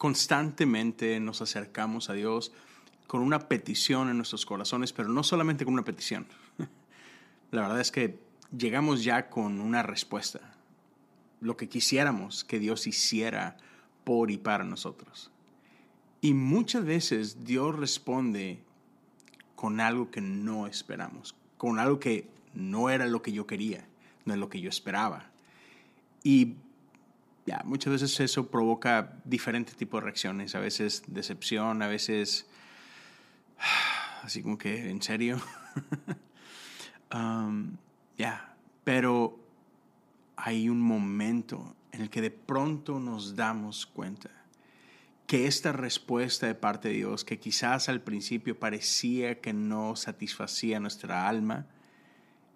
constantemente nos acercamos a Dios con una petición en nuestros corazones, pero no solamente con una petición. La verdad es que llegamos ya con una respuesta, lo que quisiéramos que Dios hiciera por y para nosotros. Y muchas veces Dios responde con algo que no esperamos, con algo que no era lo que yo quería, no es lo que yo esperaba. Y muchas veces eso provoca diferentes tipos de reacciones, a veces decepción, a veces así como que, ¿en serio? Ya, pero hay un momento en el que de pronto nos damos cuenta que esta respuesta de parte de Dios, que quizás al principio parecía que no satisfacía nuestra alma,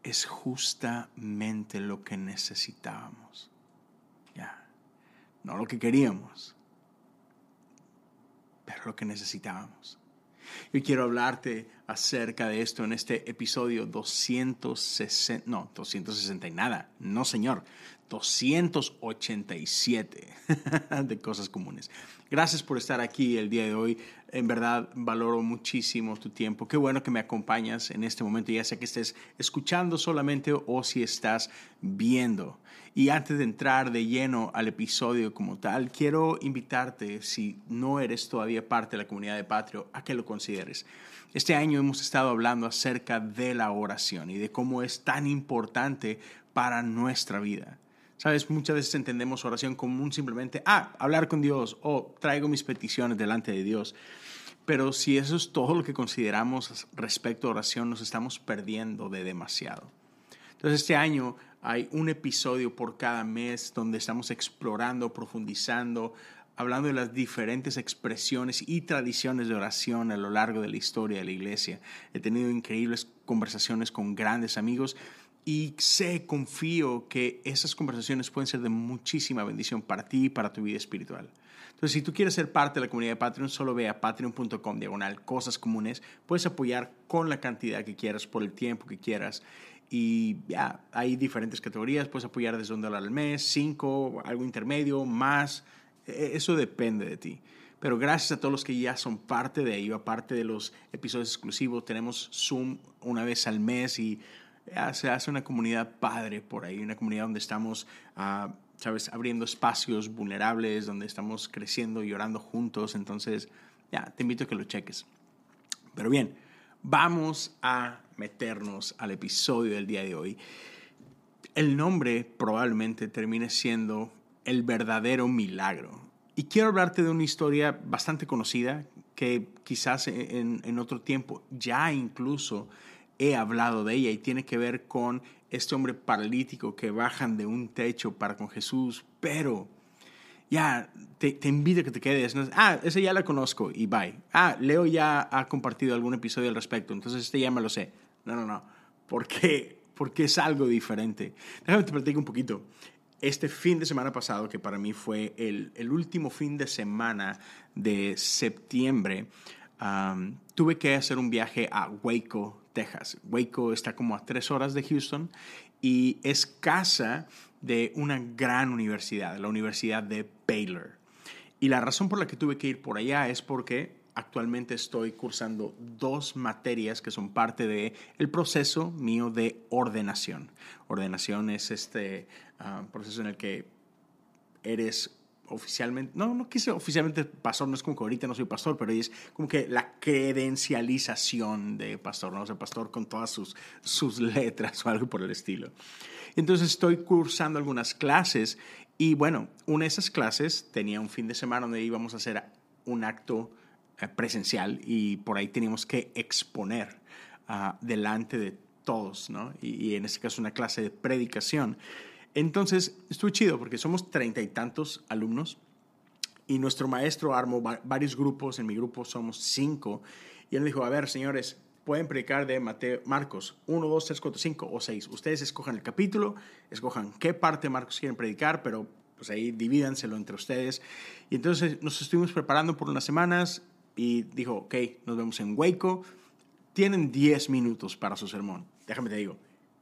es justamente lo que necesitábamos. No lo que queríamos, pero lo que necesitábamos. Yo quiero hablarte acerca de esto en este episodio 260, no, 260 y nada, no señor, 287 de cosas comunes. Gracias por estar aquí el día de hoy. En verdad valoro muchísimo tu tiempo. Qué bueno que me acompañas en este momento, ya sea que estés escuchando solamente o si estás viendo. Y antes de entrar de lleno al episodio como tal, quiero invitarte, si no eres todavía parte de la comunidad de Patrio, a que lo consideres. Este año hemos estado hablando acerca de la oración y de cómo es tan importante para nuestra vida. Sabes, muchas veces entendemos oración como un simplemente, ah, hablar con Dios o traigo mis peticiones delante de Dios. Pero si eso es todo lo que consideramos respecto a oración, nos estamos perdiendo de demasiado. Entonces este año hay un episodio por cada mes donde estamos explorando, profundizando, hablando de las diferentes expresiones y tradiciones de oración a lo largo de la historia de la iglesia. He tenido increíbles conversaciones con grandes amigos y sé, confío que esas conversaciones pueden ser de muchísima bendición para ti y para tu vida espiritual. Entonces, si tú quieres ser parte de la comunidad de Patreon, solo ve a patreon.com diagonal cosas comunes. Puedes apoyar con la cantidad que quieras, por el tiempo que quieras. Y ya, hay diferentes categorías. Puedes apoyar desde un dólar al mes, cinco, algo intermedio, más. E, eso depende de ti. Pero gracias a todos los que ya son parte de ello, aparte de los episodios exclusivos, tenemos Zoom una vez al mes y se hace una comunidad padre por ahí, una comunidad donde estamos, uh, ¿sabes?, abriendo espacios vulnerables, donde estamos creciendo y orando juntos. Entonces, ya, te invito a que lo cheques. Pero bien, vamos a meternos al episodio del día de hoy. El nombre probablemente termine siendo el verdadero milagro. Y quiero hablarte de una historia bastante conocida que quizás en, en otro tiempo ya incluso he hablado de ella y tiene que ver con este hombre paralítico que bajan de un techo para con Jesús, pero ya te, te invito a que te quedes. Ah, esa ya la conozco y bye. Ah, Leo ya ha compartido algún episodio al respecto, entonces este ya me lo sé. No, no, no. ¿Por qué? Porque es algo diferente. Déjame te platico un poquito. Este fin de semana pasado, que para mí fue el, el último fin de semana de septiembre, tuve que hacer un viaje a Waco, Texas. Waco está como a tres horas de Houston y es casa de una gran universidad, la Universidad de Baylor. Y la razón por la que tuve que ir por allá es porque actualmente estoy cursando dos materias que son parte de el proceso mío de ordenación. Ordenación es este ah, proceso en el que eres oficialmente, no, no quise oficialmente pastor, no es como que ahorita no soy pastor, pero es como que la credencialización de pastor, no o sea, pastor con todas sus, sus letras o algo por el estilo. Entonces estoy cursando algunas clases y bueno, una de esas clases tenía un fin de semana donde íbamos a hacer un acto eh, presencial y por ahí teníamos que exponer uh, delante de todos, ¿no? Y, y en este caso una clase de predicación. Entonces, estuvo chido porque somos treinta y tantos alumnos y nuestro maestro armó varios grupos, en mi grupo somos cinco, y él dijo, a ver, señores, pueden predicar de Mateo, Marcos 1, 2, 3, 4, 5 o 6. Ustedes escojan el capítulo, escojan qué parte de Marcos quieren predicar, pero pues ahí divídanselo entre ustedes. Y entonces nos estuvimos preparando por unas semanas y dijo, ok, nos vemos en Waco. Tienen 10 minutos para su sermón. Déjame te digo,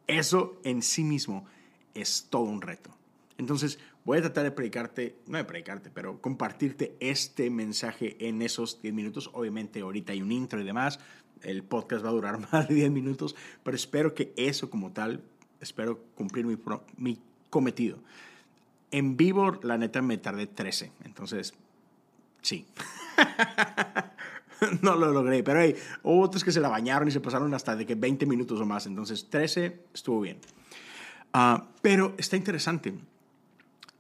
eso en sí mismo es todo un reto. Entonces, Voy a tratar de predicarte, no de predicarte, pero compartirte este mensaje en esos 10 minutos. Obviamente ahorita hay un intro y demás. El podcast va a durar más de 10 minutos, pero espero que eso como tal, espero cumplir mi, mi cometido. En vivo, la neta, me tardé 13. Entonces, sí. no lo logré, pero hay otros que se la bañaron y se pasaron hasta de que 20 minutos o más. Entonces, 13 estuvo bien. Ah, pero está interesante.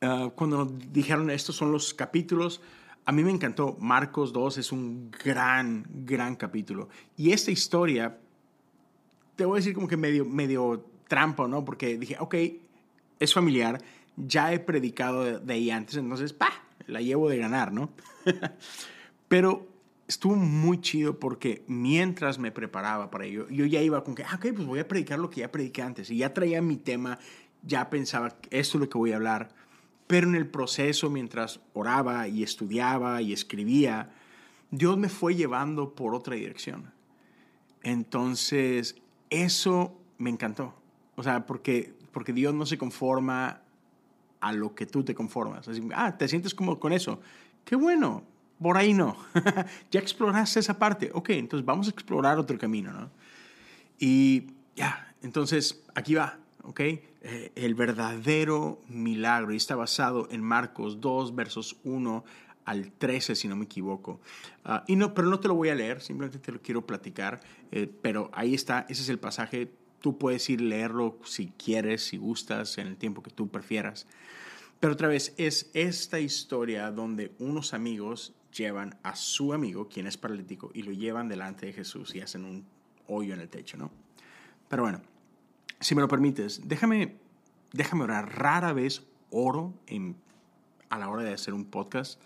Uh, cuando nos dijeron estos son los capítulos, a mí me encantó. Marcos 2 es un gran, gran capítulo. Y esta historia, te voy a decir como que medio, medio trampa, ¿no? Porque dije, ok, es familiar, ya he predicado de, ahí antes, entonces, pa, la llevo de ganar, ¿no? Pero estuvo muy chido porque mientras me preparaba para ello, yo ya iba con que, ah, ok, pues voy a predicar lo que ya prediqué antes. Y ya traía mi tema, ya pensaba, esto es lo que voy a hablar. Pero en el proceso, mientras oraba y estudiaba y escribía, Dios me fue llevando por otra dirección. Entonces, eso me encantó. O sea, porque, porque Dios no se conforma a lo que tú te conformas. Así, ah, te sientes como con eso. Qué bueno, por ahí no. ya exploraste esa parte. Ok, entonces vamos a explorar otro camino, ¿no? Y ya, entonces aquí va, ¿ok? Eh, el verdadero milagro. Y está basado en Marcos 2, versos 1 al 13, si no me equivoco. Ah, y no, pero no te lo voy a leer, simplemente te lo quiero platicar. Eh, pero ahí está, ese es el pasaje. Tú puedes ir leerlo si quieres, si gustas, en el tiempo que tú prefieras. Pero otra vez, es esta historia donde unos amigos llevan a su amigo, quien es paralítico, y lo llevan delante de Jesús y hacen un hoyo en el techo, ¿no? Pero bueno, si me lo permites, déjame, déjame orar. Rara vez oro en, a la hora de hacer un podcast,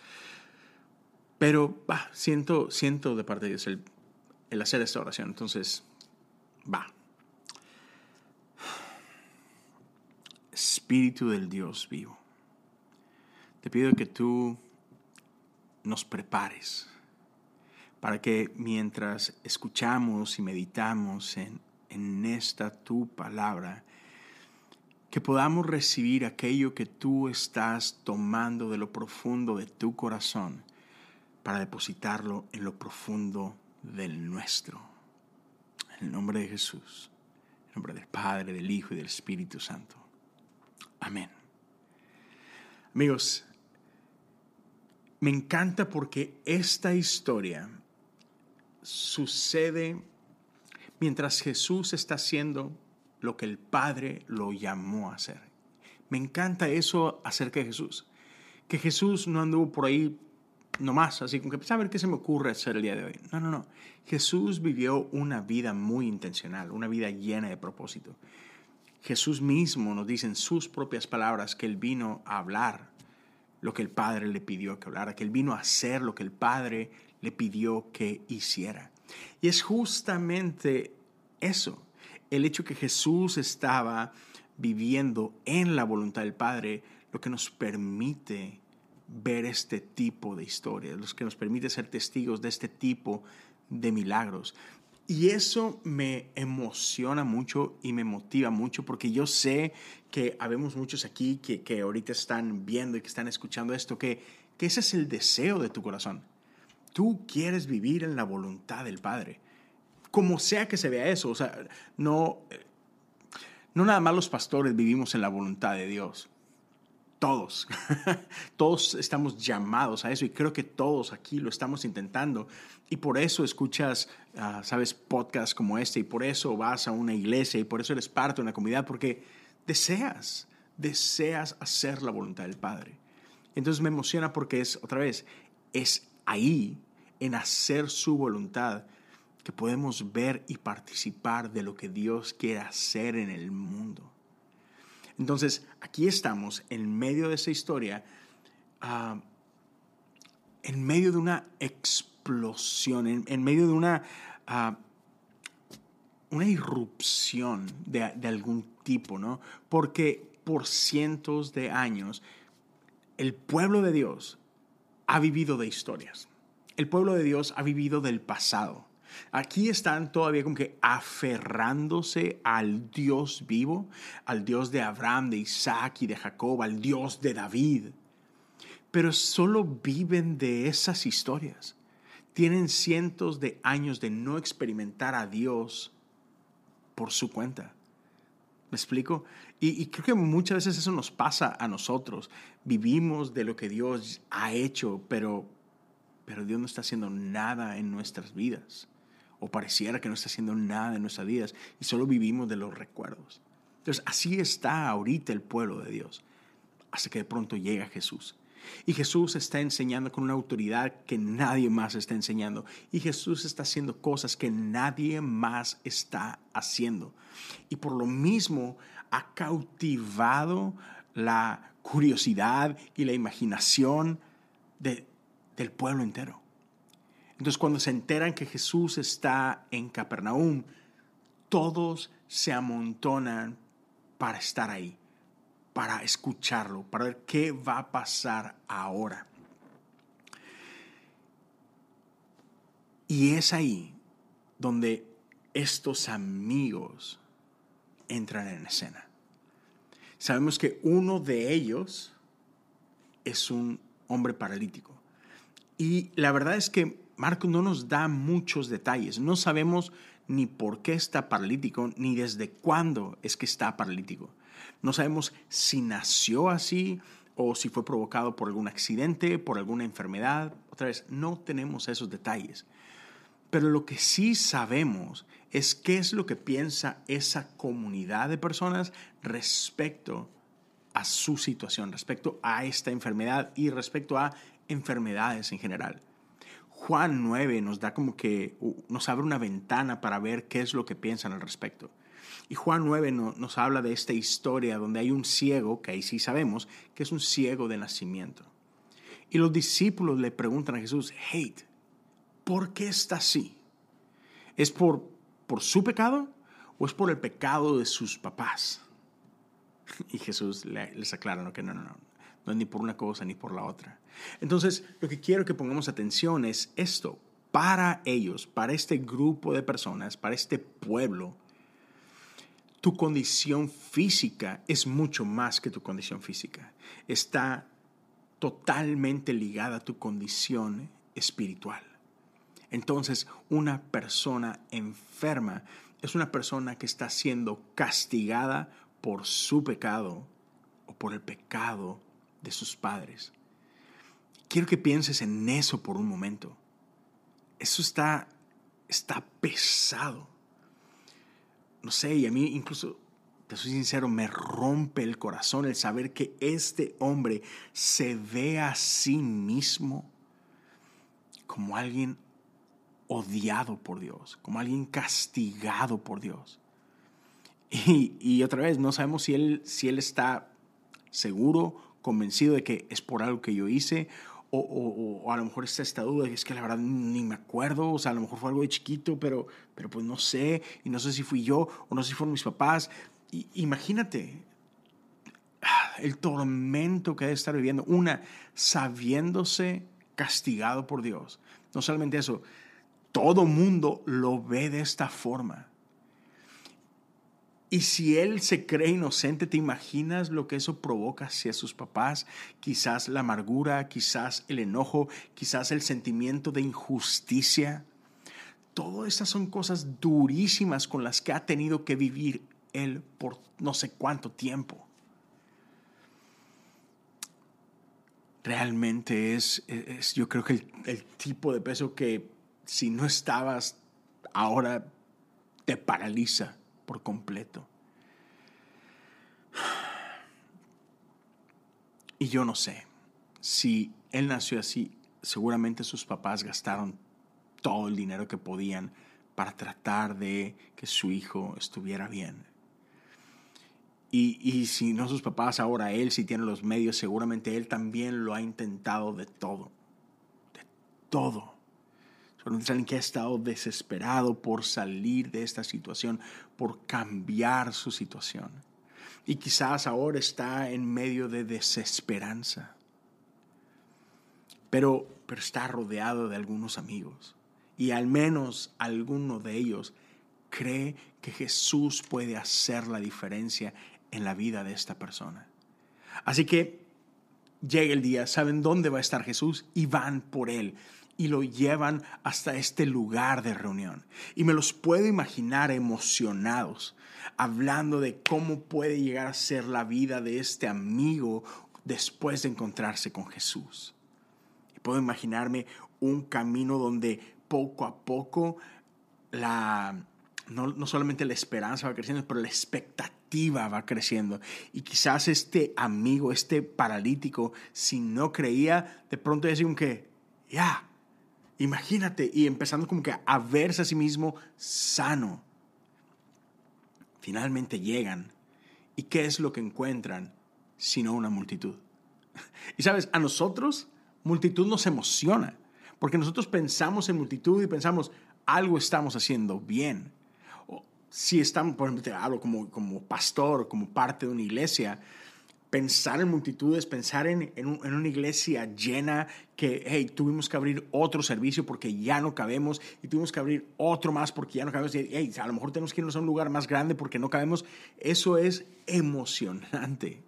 pero siento, siento de parte de Dios el hacer esta oración. Entonces, va. Espíritu del Dios vivo te pido que tú nos prepares para que mientras escuchamos y meditamos en, en esta tu palabra, que podamos recibir aquello que tú estás tomando de lo profundo de tu corazón para depositarlo en lo profundo del nuestro. En el nombre de Jesús, en el nombre del Padre, del Hijo y del Espíritu Santo. Amén. Amigos, me encanta porque esta historia sucede mientras Jesús está haciendo lo que el Padre lo llamó a hacer. Me encanta eso acerca de Jesús. Que Jesús no anduvo por ahí nomás, así como que, pues, a ver qué se me ocurre hacer el día de hoy. No, no, no. Jesús vivió una vida muy intencional, una vida llena de propósito. Jesús mismo nos dice en sus propias palabras que Él vino a hablar lo que el Padre le pidió que hablara, que Él vino a hacer lo que el Padre le pidió que hiciera. Y es justamente eso, el hecho que Jesús estaba viviendo en la voluntad del Padre, lo que nos permite ver este tipo de historias, lo que nos permite ser testigos de este tipo de milagros. Y eso me emociona mucho y me motiva mucho porque yo sé que habemos muchos aquí que, que ahorita están viendo y que están escuchando esto, que, que ese es el deseo de tu corazón. Tú quieres vivir en la voluntad del Padre. Como sea que se vea eso, o sea, no, no nada más los pastores vivimos en la voluntad de Dios todos, todos estamos llamados a eso y creo que todos aquí lo estamos intentando. Y por eso escuchas, ah, sabes, podcasts como este y por eso vas a una iglesia y por eso eres parte de una comunidad, porque deseas, deseas hacer la voluntad del Padre. Entonces me emociona porque es, otra vez, es ahí, en hacer su voluntad, que podemos ver y participar de lo que Dios quiere hacer en el mundo. Entonces, aquí estamos en medio de esa historia, ah, en medio de una explosión, en, medio de una, ah, una irrupción de, algún tipo, ¿no? Porque por cientos de años el pueblo de Dios ha vivido de historias. El pueblo de Dios ha vivido del pasado. Aquí están todavía como que aferrándose al Dios vivo, al Dios de Abraham, de Isaac y de Jacob, al Dios de David. Pero solo viven de esas historias. Tienen cientos de años de no experimentar a Dios por su cuenta. ¿Me explico? Y, creo que muchas veces eso nos pasa a nosotros. Vivimos de lo que Dios ha hecho, pero, pero Dios no está haciendo nada en nuestras vidas o pareciera que no está haciendo nada en nuestras vidas y solo vivimos de los recuerdos. Entonces, así está ahorita el pueblo de Dios, hasta que de pronto llega Jesús. Y Jesús está enseñando con una autoridad que nadie más está enseñando. Y Jesús está haciendo cosas que nadie más está haciendo. Y por lo mismo ha cautivado la curiosidad y la imaginación del pueblo entero. Entonces cuando se enteran que Jesús está en Capernaum, todos se amontonan para estar ahí, para escucharlo, para ver qué va a pasar ahora. Y es ahí donde estos amigos entran en escena. Sabemos que uno de ellos es un hombre paralítico. Y la verdad es que Marco no nos da muchos detalles. No sabemos ni por qué está paralítico, ni desde cuándo es que está paralítico. No sabemos si nació así o si fue provocado por algún accidente, por alguna enfermedad. Otra vez, no tenemos esos detalles. Pero lo que sí sabemos es qué es lo que piensa esa comunidad de personas respecto a su situación, respecto a esta enfermedad y respecto a enfermedades en general. Juan 9 nos da como que nos abre una ventana para ver qué es lo que piensan al respecto. Y Juan 9 nos habla de esta historia donde hay un ciego, que ahí sí sabemos, que es un ciego de nacimiento. Y los discípulos le preguntan a Jesús, hey, ¿por qué está así? ¿Es por, por su pecado o es por el pecado de sus papás? Y Jesús les aclara que no, no, no, no es ni por una cosa ni por la otra. Entonces, lo que quiero que pongamos atención es esto. Para ellos, para este grupo de personas, para este pueblo, tu condición física es mucho más que tu condición física. Está totalmente ligada a tu condición espiritual. Entonces, una persona enferma es una persona que está siendo castigada por su pecado o por el pecado de sus padres. Quiero que pienses en eso por un momento. Eso está, está pesado. No sé, y a mí incluso, te soy sincero, me rompe el corazón el saber que este hombre se ve a sí mismo como alguien odiado por Dios, como alguien castigado por Dios. Y, y, otra vez, no sabemos si él, si él está seguro convencido de que es por algo que yo hice, o, a lo mejor está esta duda, es que la verdad ni me acuerdo, o sea, a lo mejor fue algo de chiquito, pero, pero pues no sé, y no sé si fui yo, o no sé si fueron mis papás. Y, imagínate el tormento que debe estar viviendo, una, sabiéndose castigado por Dios. No solamente eso, todo mundo lo ve de esta forma. Y si él se cree inocente, ¿te imaginas lo que eso provoca hacia sus papás? Quizás la amargura, quizás el enojo, quizás el sentimiento de injusticia. Todas estas son cosas durísimas con las que ha tenido que vivir él por no sé cuánto tiempo. Realmente es, yo creo que el, el tipo de peso que si no estabas, ahora te paraliza por completo. Y yo no sé, si él nació así, seguramente sus papás gastaron todo el dinero que podían para tratar de que su hijo estuviera bien. Y, y, si no sus papás, ahora él si tiene los medios, seguramente él también lo ha intentado de todo. De todo alguien que ha estado desesperado por salir de esta situación, por cambiar su situación. Y quizás ahora está en medio de desesperanza. Pero, pero está rodeado de algunos amigos. y al menos alguno de ellos cree que Jesús puede hacer la diferencia en la vida de esta persona. Así que llega el día, saben dónde va a estar Jesús y van por él y lo llevan hasta este lugar de reunión. Y me los puedo imaginar emocionados, hablando de cómo puede llegar a ser la vida de este amigo después de encontrarse con Jesús. Y puedo imaginarme un camino donde poco a poco la, no, no, solamente la esperanza va creciendo, pero la expectativa va creciendo. Y quizás este amigo, este paralítico, si no creía, de pronto decía que, ya, imagínate, y empezando como que a verse a sí mismo sano. Finalmente llegan. ¿Y qué es lo que encuentran? Sino una multitud. Y sabes, a nosotros multitud nos emociona, porque nosotros pensamos en multitud y pensamos, algo estamos haciendo bien si estamos, por ejemplo, te como, como pastor, como parte de una iglesia, pensar en multitudes, pensar en, en, una iglesia llena que, hey, tuvimos que abrir otro servicio porque ya no cabemos y tuvimos que abrir otro más porque ya no cabemos y, hey, a lo mejor tenemos que irnos a un lugar más grande porque no cabemos. Eso es emocionante.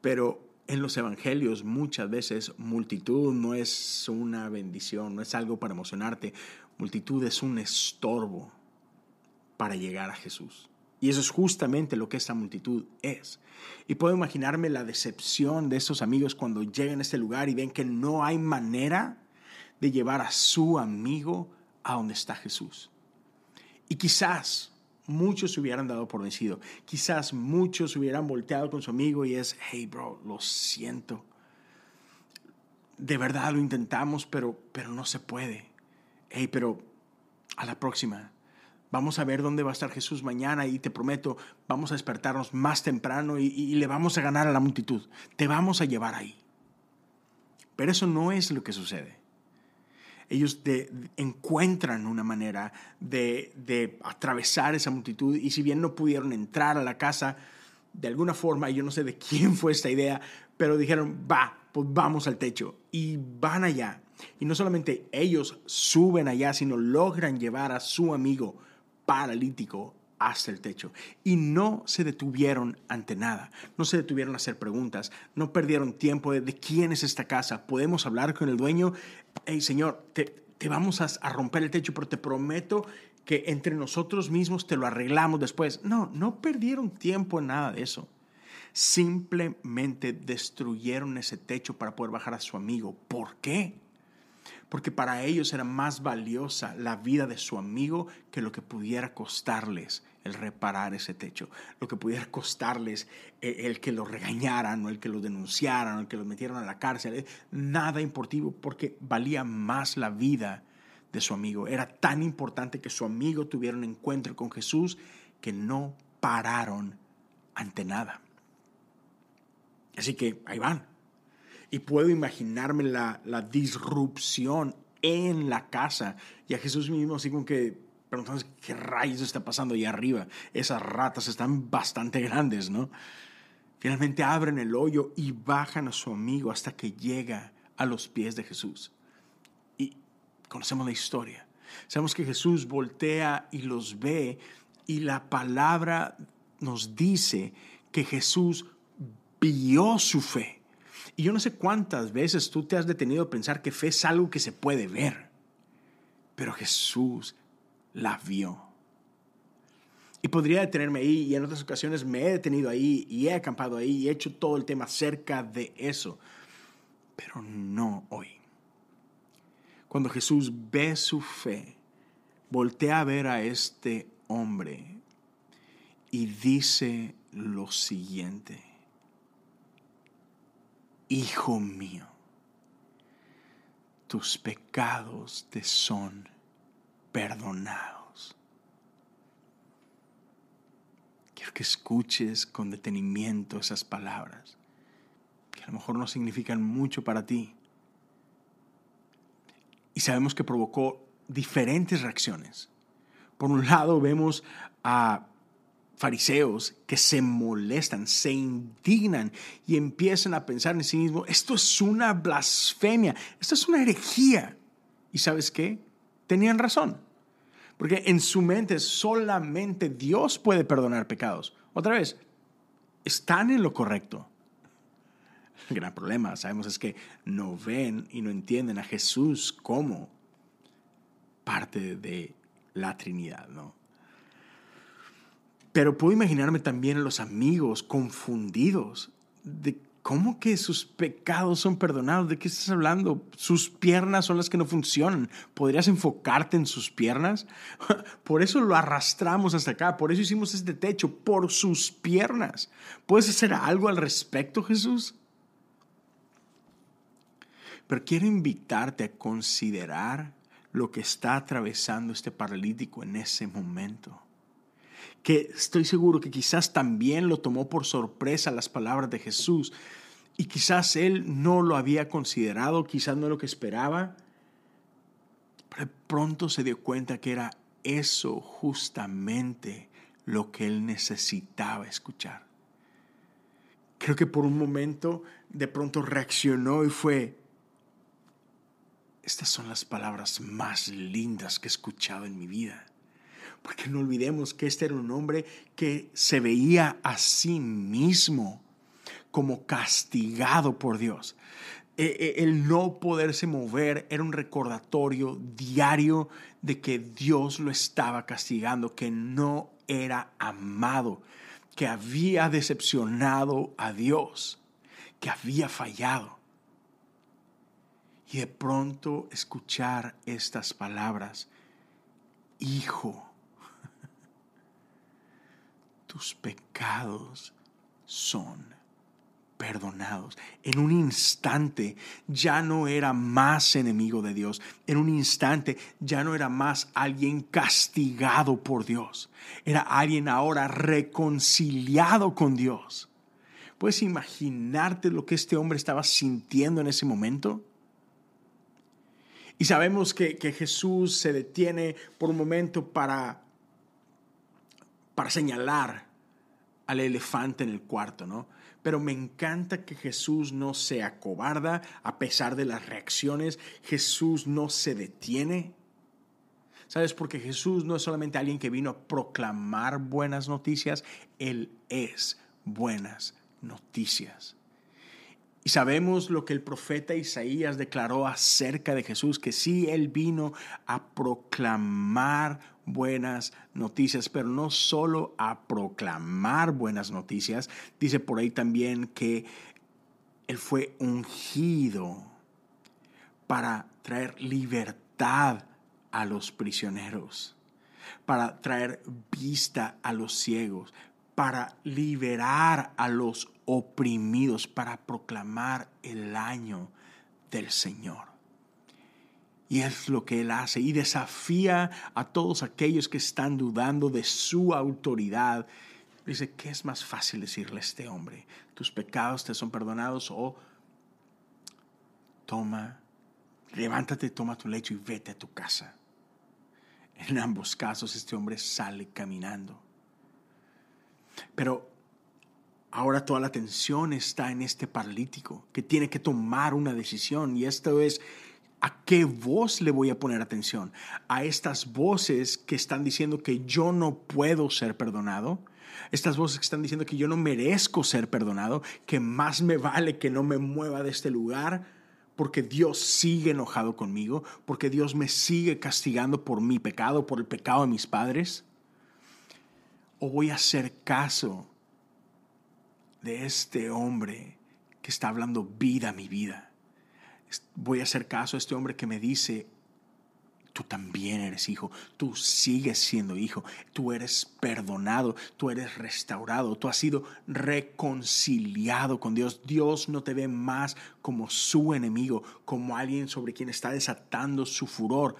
Pero en los evangelios muchas veces multitud no es una bendición, no es algo para emocionarte. Multitud es un estorbo para llegar a Jesús. Y eso es justamente lo que esta multitud es. Y puedo imaginarme la decepción de esos amigos cuando llegan a este lugar y ven que no hay manera de llevar a su amigo a donde está Jesús. Y quizás muchos se hubieran dado por vencido. Quizás muchos hubieran volteado con su amigo y es, hey bro, lo siento. De verdad lo intentamos, pero, pero no se puede. Hey, pero a la próxima Vamos a ver dónde va a estar Jesús mañana y te prometo, vamos a despertarnos más temprano y, le vamos a ganar a la multitud. Te vamos a llevar ahí. Pero eso no es lo que sucede. Ellos encuentran una manera de, de atravesar esa multitud y si bien no pudieron entrar a la casa, de alguna forma, yo no sé de quién fue esta idea, pero dijeron, va, pues vamos al techo. Y van allá. Y no solamente ellos suben allá, sino logran llevar a su amigo paralítico hasta el techo. Y no se detuvieron ante nada, no se detuvieron a hacer preguntas, no perdieron tiempo de, quién es esta casa. Podemos hablar con el dueño, hey Señor, te, vamos a, a romper el techo, pero te prometo que entre nosotros mismos te lo arreglamos después. No, no perdieron tiempo en nada de eso. Simplemente destruyeron ese techo para poder bajar a su amigo. ¿Por qué? Porque para ellos era más valiosa la vida de su amigo que lo que pudiera costarles el reparar ese techo, lo que pudiera costarles eh, el, que lo regañaran o el que lo denunciaran o el que lo metieran a la cárcel. Eh, nada importivo porque valía más la vida de su amigo. Era tan importante que su amigo tuviera un encuentro con Jesús que no pararon ante nada. Así que ahí van, y puedo imaginarme la, la disrupción en la casa. Y a Jesús mismo así como que preguntando qué rayos está pasando ahí arriba. Esas ratas están bastante grandes, ¿no? Finalmente abren el hoyo y bajan a su amigo hasta que llega a los pies de Jesús. Y conocemos la historia. Sabemos que Jesús voltea y los ve y la palabra nos dice que Jesús vio su fe. Y yo no sé cuántas veces tú te has detenido a pensar que fe es algo que se puede ver, pero Jesús la vio. Y podría detenerme ahí y en otras ocasiones me he detenido ahí y he acampado ahí y he hecho todo el tema acerca de eso, pero no hoy. Cuando Jesús ve su fe, voltea a ver a este hombre y dice lo siguiente Hijo mío, tus pecados te son perdonados. Quiero que escuches con detenimiento esas palabras, que a lo mejor no significan mucho para ti. Y sabemos que provocó diferentes reacciones. Por un lado vemos a fariseos que se molestan, se indignan y empiezan a pensar en sí mismos, esto es una blasfemia, esto es una herejía. ¿Y sabes qué? tenían razón. Porque en su mente solamente Dios puede perdonar pecados. Otra vez, están en lo correcto. El gran problema, sabemos, es que no ven y no entienden a Jesús como parte de la Trinidad, ¿no? Pero puedo imaginarme también a los amigos confundidos de cómo que sus pecados son perdonados. ¿De qué estás hablando? Sus piernas son las que no funcionan. ¿Podrías enfocarte en sus piernas? Por eso lo arrastramos hasta acá. Por eso hicimos este techo, por sus piernas. ¿Puedes hacer algo al respecto, Jesús? Pero quiero invitarte a considerar lo que está atravesando este paralítico en ese momento. Que estoy seguro que quizás también lo tomó por sorpresa las palabras de Jesús y quizás él no lo había considerado, quizás no lo que esperaba, pero pronto se dio cuenta que era eso justamente lo que él necesitaba escuchar. Creo que por un momento de pronto reaccionó y fue, estas son las palabras más lindas que he escuchado en mi vida. Porque no olvidemos que este era un hombre que se veía a sí mismo como castigado por Dios. E, e, el no poderse mover era un recordatorio diario de que Dios lo estaba castigando, que no era amado, que había decepcionado a Dios, que había fallado y de pronto escuchar estas palabras, Hijo, tus pecados son perdonados. En un instante ya no era más enemigo de Dios. En un instante ya no era más alguien castigado por Dios. Era alguien ahora reconciliado con Dios. ¿Puedes imaginarte lo que este hombre estaba sintiendo en ese momento? Y sabemos que, Jesús se detiene por un momento para, para señalar al elefante en el cuarto, ¿no? Pero me encanta que Jesús no se acobarda a pesar de las reacciones. Jesús no se detiene. ¿Sabes? Porque Jesús no es solamente alguien que vino a proclamar buenas noticias, Él es buenas noticias. Y sabemos lo que el profeta Isaías declaró acerca de Jesús, que sí, Él vino a proclamar buenas noticias, pero no solo a proclamar buenas noticias, dice por ahí también que Él fue ungido para traer libertad a los prisioneros, para traer vista a los ciegos, para liberar a los oprimidos, para proclamar el año del Señor. Y es lo que Él hace y desafía a todos aquellos que están dudando de su autoridad. Dice, ¿qué es más fácil decirle a este hombre? ¿Tus pecados te son perdonados o toma, levántate, toma tu lecho y vete a tu casa? En ambos casos este hombre sale caminando. Pero ahora toda la atención está en este paralítico que tiene que tomar una decisión y esto es ¿A qué voz le voy a poner atención? ¿A estas voces que están diciendo que yo no puedo ser perdonado? Estas voces que están diciendo que yo no merezco ser perdonado, que más me vale que no me mueva de este lugar porque Dios sigue enojado conmigo, porque Dios me sigue castigando por mi pecado, por el pecado de mis padres o voy a hacer caso de este hombre que está hablando vida a mi vida? Voy a hacer caso a este hombre que me dice, tú también eres hijo, tú sigues siendo hijo, tú eres perdonado, tú eres restaurado, tú has sido reconciliado con Dios. Dios no te ve más como su enemigo, como alguien sobre quien está desatando su furor.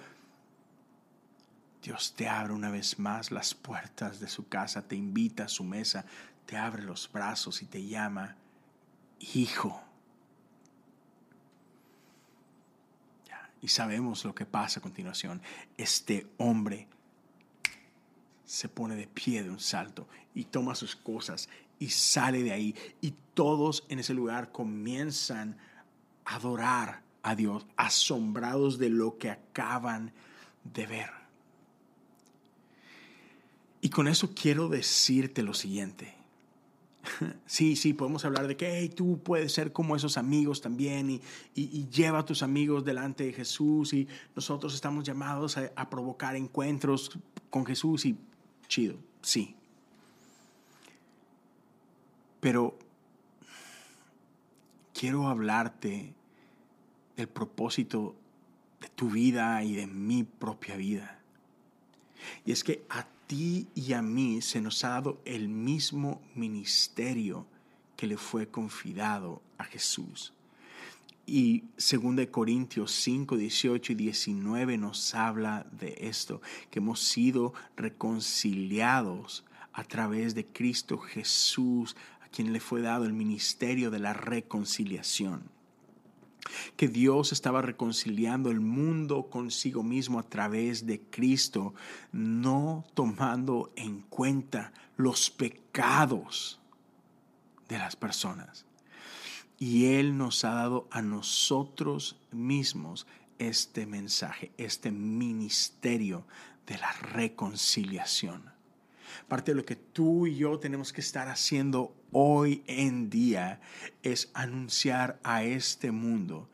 Dios te abre una vez más las puertas de su casa, te invita a su mesa, te abre los brazos y te llama hijo. Y sabemos lo que pasa a continuación. Este hombre se pone de pie de un salto y toma sus cosas y sale de ahí. Y todos en ese lugar comienzan a adorar a Dios, asombrados de lo que acaban deber. Y con eso quiero decirte lo siguiente. Sí, sí, podemos hablar de que tú puedes ser como esos amigos también y, lleva a tus amigos delante de Jesús y nosotros estamos llamados a, a provocar encuentros con Jesús y chido, sí. Pero quiero hablarte del propósito de tu vida y de mi propia vida. Y es que a ti y a mí se nos ha dado el mismo ministerio que le fue confiado a Jesús. Y 2 Corintios 5, 18 y 19 nos habla de esto, que hemos sido reconciliados a través de Cristo Jesús, a quien le fue dado el ministerio de la reconciliación que Dios estaba reconciliando el mundo consigo mismo a través de Cristo, no tomando en cuenta los pecados de las personas. Y Él nos ha dado a nosotros mismos este mensaje, este ministerio de la reconciliación. Parte de lo que tú y yo tenemos que estar haciendo hoy en día es anunciar a este mundo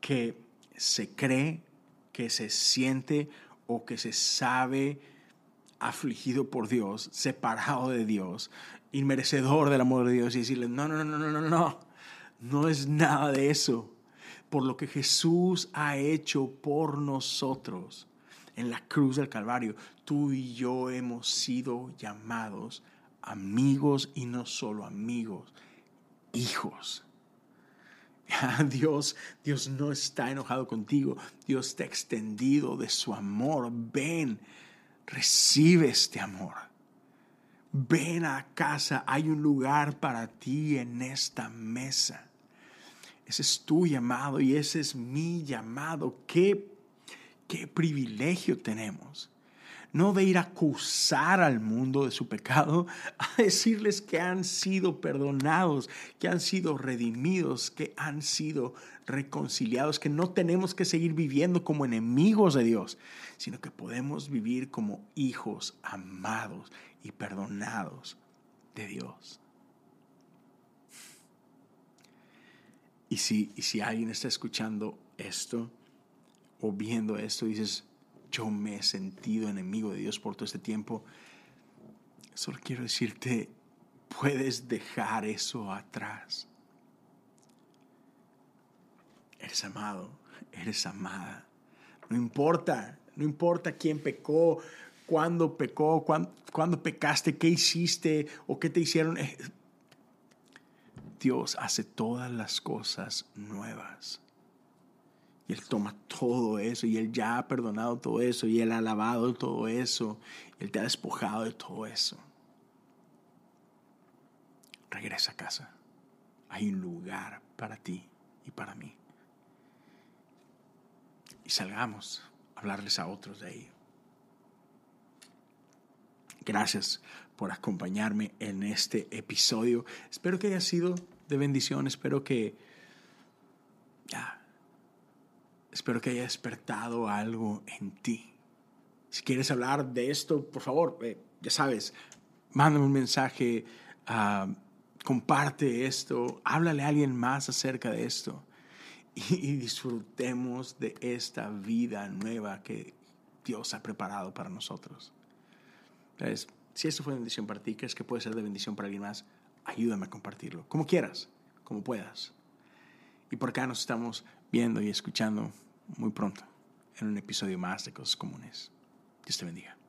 que se cree, que se siente o que se sabe afligido por Dios, separado de Dios, inmerecedor del amor de Dios y decirle, no, no, no, no, no, no, no es nada de eso. Por lo que Jesús ha hecho por nosotros en la cruz del Calvario, tú y yo hemos sido llamados amigos y no solo amigos, hijos. Dios, Dios no está enojado contigo. Dios está extendido de su amor. Ven, recibe este amor. Ven a casa, hay un lugar para ti en esta mesa. Ese es tu llamado y ese es mi llamado. Qué, qué privilegio tenemos no de ir a acusar al mundo de su pecado, a decirles que han sido perdonados, que han sido redimidos, que han sido reconciliados, que no tenemos que seguir viviendo como enemigos de Dios, sino que podemos vivir como hijos amados y perdonados de Dios. Y si, y si alguien está escuchando esto o viendo esto, dices, yo me he sentido enemigo de Dios por todo este tiempo, solo quiero decirte, puedes dejar eso atrás. Eres amado, eres amada. No importa, no importa quién pecó, cuándo pecó, cuándo, pecaste, qué hiciste o qué te hicieron. Eh, Dios hace todas las cosas nuevas. Y Él toma todo eso y Él ya ha perdonado todo eso y Él ha lavado todo eso. Y Él te ha despojado de todo eso. Regresa a casa. Hay un lugar para ti y para mí. Y salgamos a hablarles a otros de ello. Gracias por acompañarme en este episodio. Espero que haya sido de bendición. Espero que ya Espero que haya despertado algo en ti. Si quieres hablar de esto, por favor, eh, ya sabes, mándame un mensaje, ah, comparte esto, háblale a alguien más acerca de esto y, disfrutemos de esta vida nueva que Dios ha preparado para nosotros. Entonces, si esto fue bendición para ti, crees que puede ser de bendición para alguien más, ayúdame a compartirlo, como quieras, como puedas. Y por acá nos estamos viendo y escuchando muy pronto en un episodio más de Cosas Comunes. Dios te bendiga.